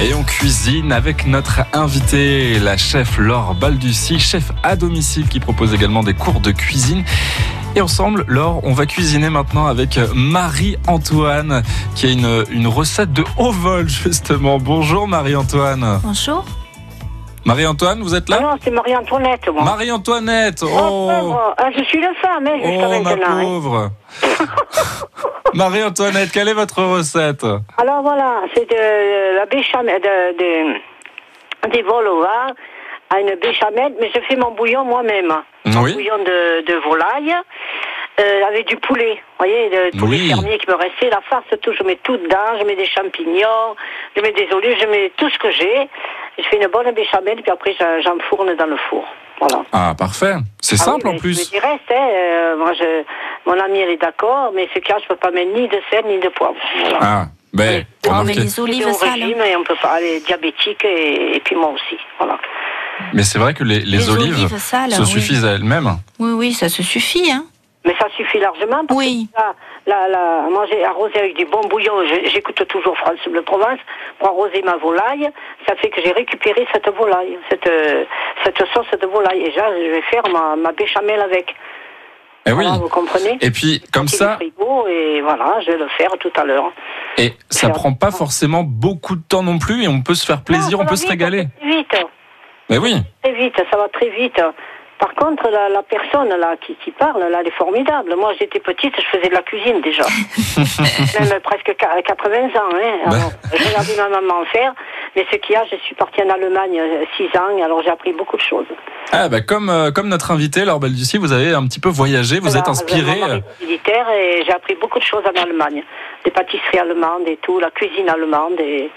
Et on cuisine avec notre invitée, la chef Laure Balducci, chef à domicile qui propose également des cours de cuisine. Et ensemble, Laure, on va cuisiner maintenant avec Marie-Antoine, qui a une, une recette de haut vol, justement. Bonjour Marie-Antoine. Bonjour. Marie-Antoine, vous êtes là? Non, c'est Marie-Antoinette, moi. Marie-Antoinette Oh, Oh, pauvre. Ah, je suis la femme, hein, oh ma hein. Marie-Antoinette, quelle est votre recette? Alors voilà, c'est de la béchamel, de, de- des vols au vin à une béchamel, mais je fais mon bouillon moi-même. Mon Oui. bouillon de, de volaille. euh, avec du poulet, vous voyez, le poulet Oui. fermier qui me restait, la farce, tout, je mets tout dedans, je mets des champignons, je mets des olives, je mets tout ce que j'ai. Je fais une bonne béchamel, puis après j'en- j'enfourne dans le four. Voilà. Ah, parfait. C'est Ah simple oui, en plus. Je reste, hein, euh, moi, je, mon elle est d'accord, mais ce cas, je peux pas mettre ni de sel ni de poivre. Voilà. Ah, ben, Oh, mais remarquez. les C'est olives au sales. régime et on peut pas aller diabétique et, et puis moi aussi. Voilà. Mais c'est vrai que les, les Les olives, olives sales, se oui. suffisent à elles-mêmes. Oui, oui, ça se suffit. Hein. Mais ça suffit largement. Parce Oui. que là, là, là, moi, j'ai arrosé avec du bon bouillon. J'écoute toujours France Bleu Provence pour arroser ma volaille. Ça fait que j'ai récupéré cette volaille, cette, euh, cette sauce de volaille. Et là, je vais faire ma, ma béchamel avec. Eh oui. Vous comprenez Et puis, comme ça, frigo et voilà, je vais le faire tout à l'heure. et ça prend pas forcément beaucoup de temps non plus, et on peut se faire plaisir, Non, on peut va se vite, régaler. Très vite, Mais oui. très vite, ça va très vite. Par contre, la, la personne là qui, qui parle, là, elle est formidable. Moi, j'étais petite, je faisais de la cuisine déjà. Même presque qua- 80 ans. Hein. Ben. Alors, J'ai regardé ma maman faire. Mais ce qu'il y a, je suis partie en Allemagne 6 ans, alors j'ai appris beaucoup de choses. Ah, bah, comme, euh, comme notre invité, Laure Balducci, vous avez un petit peu voyagé, vous Voilà, êtes inspiré. Mon mari est militaire et j'ai appris beaucoup de choses en Allemagne. Des pâtisseries allemandes et tout, la cuisine allemande et.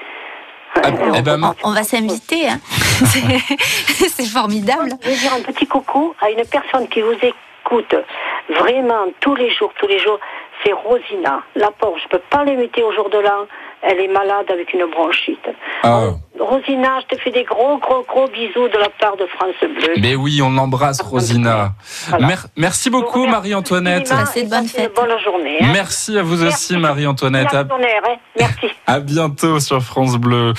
Ah, eh ben, On, on va s'inviter. Hein. C'est formidable. Je veux dire un petit coucou à une personne qui vous écoute vraiment tous les jours, tous les jours. C'est Rosina. La pauvre, je peux pas l'imiter au jour de l'an. Elle est malade avec une bronchite. Ah. Rosina, je te fais des gros, gros, gros bisous de la part de France Bleu. Mais oui, on l'embrasse, Rosina. Voilà. Mer- merci beaucoup, Marie-Antoinette. Passez de fêtes. bonne journée. hein. Merci à vous Merci. aussi, Marie-Antoinette. À, Tonnerre, hein. Merci. à bientôt sur France Bleu.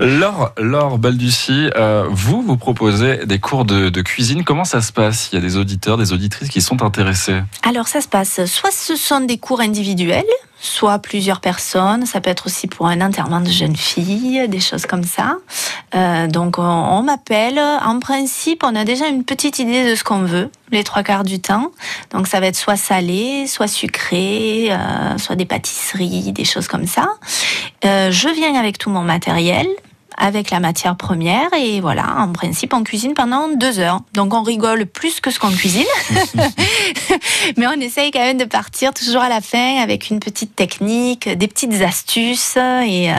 Laure, Laure Balducci, euh, vous, vous proposez des cours de, de cuisine. Comment ça se passe? Il y a des auditeurs, des auditrices qui sont intéressés. Alors ça se passe, soit ce sont des cours individuels, soit plusieurs personnes, ça peut être aussi pour un enterrement de jeune fille, des choses comme ça. Euh, donc on, on m'appelle, en principe on a déjà une petite idée de ce qu'on veut, les trois quarts du temps. Donc ça va être soit salé, soit sucré, euh, soit des pâtisseries, des choses comme ça. Euh, je viens avec tout mon matériel avec la matière première et voilà, en principe on cuisine pendant deux heures. Donc on rigole plus que ce qu'on cuisine. Mais on essaye quand même de partir toujours à la fin avec une petite technique, des petites astuces et, euh,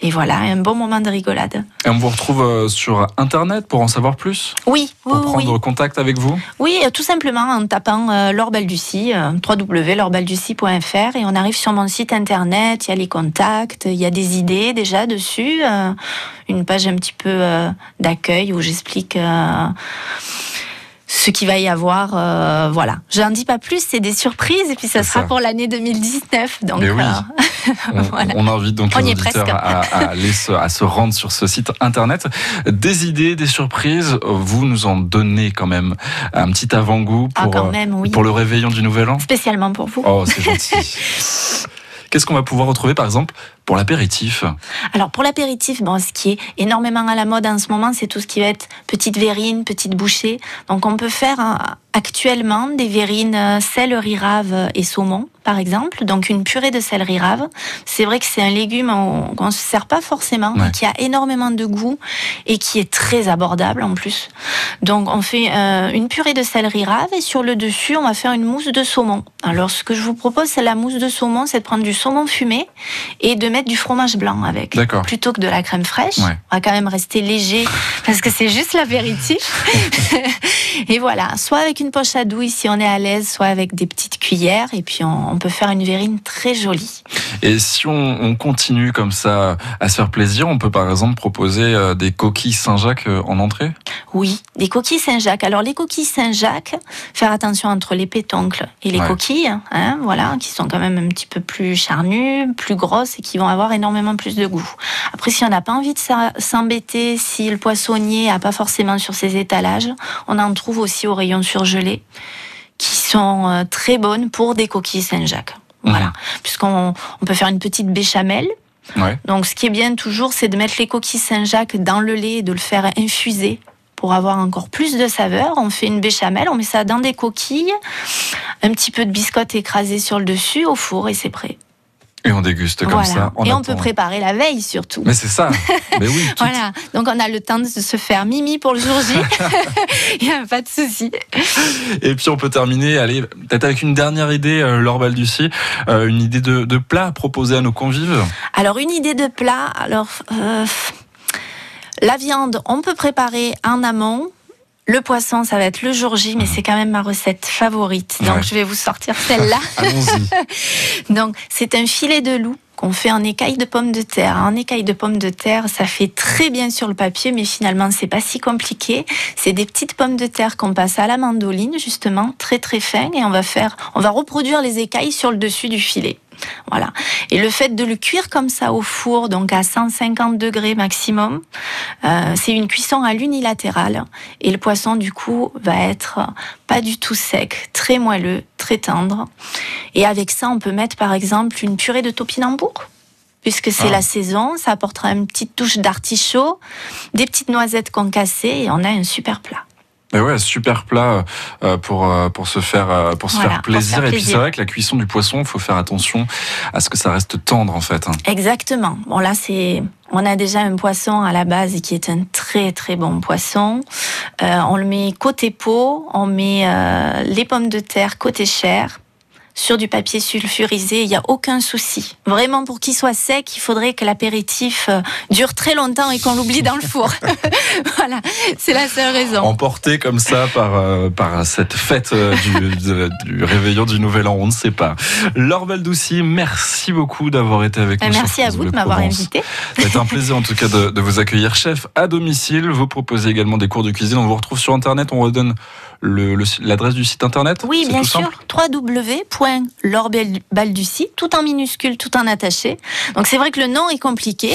et voilà, un bon moment de rigolade. Et on vous retrouve euh, sur Internet pour en savoir plus Oui, Pour oui. prendre contact avec vous Oui, euh, tout simplement en tapant euh, Laure Balducci, euh, www.laurbalducci.fr et on arrive sur mon site internet, il y a les contacts, il y a des idées déjà dessus, euh, une page un petit peu d'accueil où j'explique ce qu'il va y avoir. euh, voilà, j'en dis pas plus, c'est des surprises et puis ça sera ça. pour l'année 2019. Donc Mais oui. euh, On, Voilà. on invite donc On les auditeurs à, à aller se, à se rendre sur ce site internet. Des idées, des surprises, vous nous en donnez quand même un petit avant-goût ah, pour, euh, même, oui. pour le réveillon du Nouvel An? Spécialement pour vous. Oh, c'est gentil. Qu'est-ce qu'on va pouvoir retrouver par exemple? Pour l'apéritif Alors pour l'apéritif, bon, ce qui est énormément à la mode en ce moment, c'est tout ce qui va être petite verrine, petite bouchée. Donc on peut faire euh, actuellement des verrines euh, céleri rave et saumon, par exemple. Donc une purée de céleri rave. C'est vrai que c'est un légume on- qu'on ne se sert pas forcément, Ouais. mais qui a énormément de goût et qui est très abordable en plus. Donc on fait euh, une purée de céleri rave et sur le dessus, on va faire une mousse de saumon. Alors ce que je vous propose, c'est la mousse de saumon, c'est de prendre du saumon fumé et de mettre du fromage blanc avec. Plutôt que de la crème fraîche. Ouais. On va quand même rester léger parce que c'est juste l'apéritif. et voilà, soit avec une poche à douille si on est à l'aise, soit avec des petites cuillères et puis on, on peut faire une verrine très jolie. Et si on, on continue comme ça à se faire plaisir, on peut par exemple proposer euh, des coquilles Saint-Jacques euh, en entrée? Oui, des coquilles Saint-Jacques. Alors les coquilles Saint-Jacques, faire attention entre les pétoncles et les Ouais. coquilles, hein, voilà, qui sont quand même un petit peu plus charnues, plus grosses et qui vont vont avoir énormément plus de goût. Après, si on n'a pas envie de s'embêter, si le poissonnier n'a pas forcément sur ses étalages, on en trouve aussi au rayon surgelé, qui sont euh, très bonnes pour des coquilles Saint-Jacques. Voilà, mhm. puisqu'on on peut faire une petite béchamel. Donc, ce qui est bien toujours, c'est de mettre les coquilles Saint-Jacques dans le lait et de le faire infuser pour avoir encore plus de saveur. On fait une béchamel, on met ça dans des coquilles, un petit peu de biscotte écrasée sur le dessus, au four et c'est prêt. Et on déguste comme ça. et on peut préparer la veille surtout. Mais c'est ça. Mais oui. Voilà. Donc on a le temps de se faire mimi pour le jour J. Il n'y a pas de souci. Et puis on peut terminer, allez, peut-être avec une dernière idée, euh, Laure Balducci, euh, une idée de, de, plat proposé à nos convives. Alors une idée de plat, alors. Euh, la viande, on peut préparer en amont. Le poisson, ça va être le jour J, mais mhm. c'est quand même ma recette favorite. Donc, je vais vous sortir celle-là. Donc, c'est un filet de loup qu'on fait en écaille de pommes de terre. En écaille de pommes de terre, ça fait très bien sur le papier, mais finalement, c'est pas si compliqué. C'est des petites pommes de terre qu'on passe à la mandoline, justement, très très fin, et on va faire, on va reproduire les écailles sur le dessus du filet. Voilà. Et le fait de le cuire comme ça au four, donc à 150 degrés maximum, euh, c'est une cuisson à l'unilatérale. Et le poisson, du coup, va être pas du tout sec, très moelleux, très tendre. Et avec ça, on peut mettre par exemple une purée de topinambour puisque c'est ah. la saison, ça apportera une petite touche d'artichaut, des petites noisettes concassées et on a un super plat. Et ouais, super plat euh, pour euh, pour se faire euh, pour se faire plaisir. Et puis c'est vrai que la cuisson du poisson, il faut faire attention à ce que ça reste tendre en fait. Hein. Exactement. Bon là c'est on a déjà un poisson à la base qui est un très très bon poisson. on le met côté peau, on met les pommes de terre côté chair sur du papier sulfurisé, il n'y a aucun souci. Vraiment, pour qu'il soit sec, il faudrait que l'apéritif euh, dure très longtemps et qu'on l'oublie dans le four. voilà, c'est la seule raison. Emporté comme ça par, euh, par cette fête euh, du, réveillon du Nouvel An, on ne sait pas. Laure Doucy, merci beaucoup d'avoir été avec nous. Merci à vous de m'avoir invité. C'est un plaisir en tout cas de, de vous accueillir, chef à domicile. Vous proposez également des cours de cuisine. On vous retrouve sur Internet. On redonne l'adresse du site internet Oui, bien sûr. www.lorbalducie, tout en minuscule, tout en attaché. Donc c'est vrai que le nom est compliqué.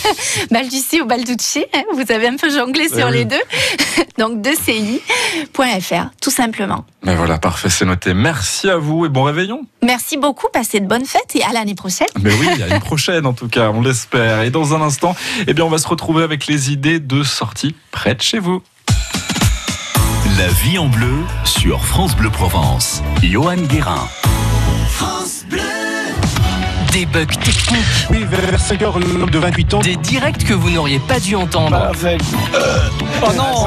Balducie ou Balducci, hein, vous avez un peu jonglé sur les deux. Donc de ci.fr, tout simplement. Mais voilà, parfait, c'est noté. Merci à vous et bon réveillon. Merci beaucoup, passez de bonnes fêtes et à l'année prochaine. Mais oui, à une prochaine en tout cas, on l'espère. Et dans un instant, eh bien, on va se retrouver avec les idées de sortie près de chez vous. La vie en bleu sur France Bleu Provence. Johan Guérin. France Bleu. Des bugs techniques. Oui, vers 5 heures, l'homme de 28 ans. Des directs que vous n'auriez pas dû entendre. Avec. Euh, oh non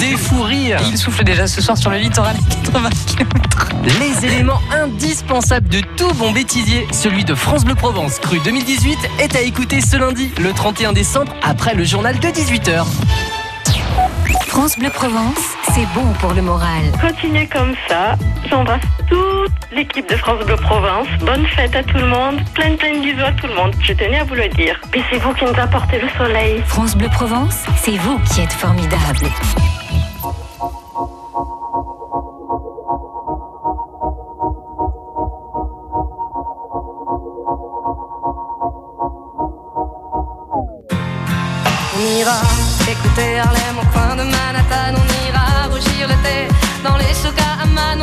Des fous rires. Il souffle déjà ce soir sur le littoral 80 km. Les éléments indispensables de tout bon bêtisier. Celui de France Bleu Provence, cru 2018, est à écouter ce lundi, le 31 décembre, après le journal de 18h. France Bleu Provence, c'est bon pour le moral. Continuez comme ça. J'embrasse toute l'équipe de France Bleu Provence. Bonne fête à tout le monde. Plein plein de bisous à tout le monde. Je tenais à vous le dire. Puis c'est vous qui nous apportez le soleil. France Bleu Provence, c'est vous qui êtes formidable. On ira écouter Harlem au coin de Manhattan, on ira rougir le thé dans les souks à Amman,